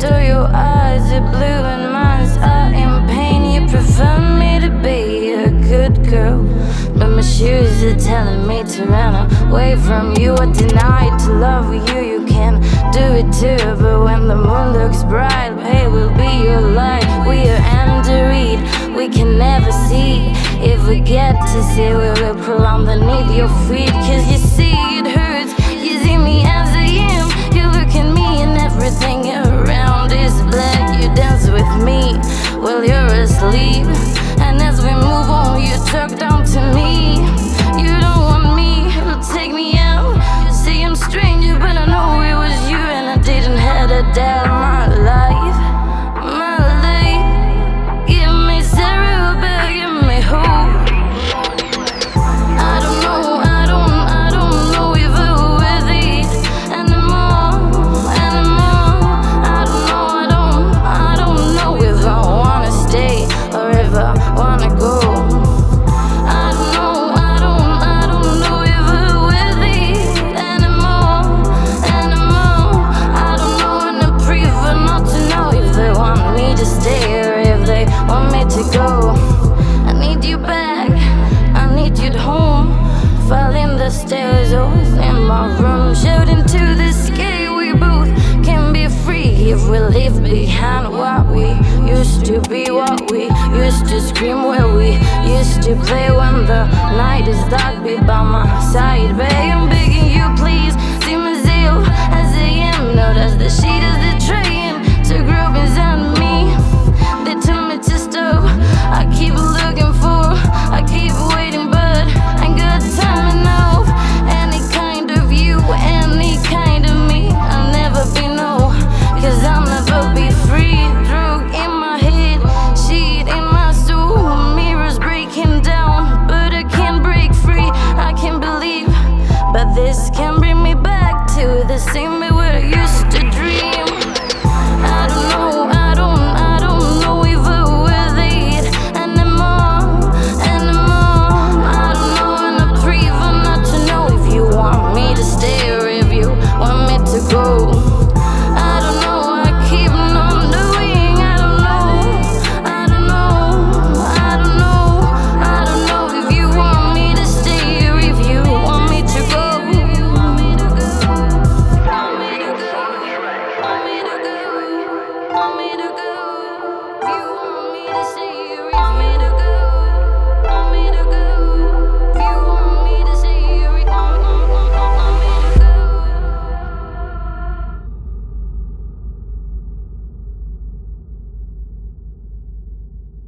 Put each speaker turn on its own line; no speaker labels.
through your eyes are blue and mine's are in pain. You prefer me to be a good girl, but my shoes are telling me to run away from you. I deny to love you, you can do it too. But when the moon looks bright, hey, will be your light. We are underread, we can never see. If we get to see, we will prolong the need your feet, cause you see it hurts. Go. I need you back, I need you at home. Falling the stairs, oh, in my room, shouting to the sky. We both can be free if we leave behind what we used to be, what we used to scream, where we used to play when the night is dark. Be by my side, babe.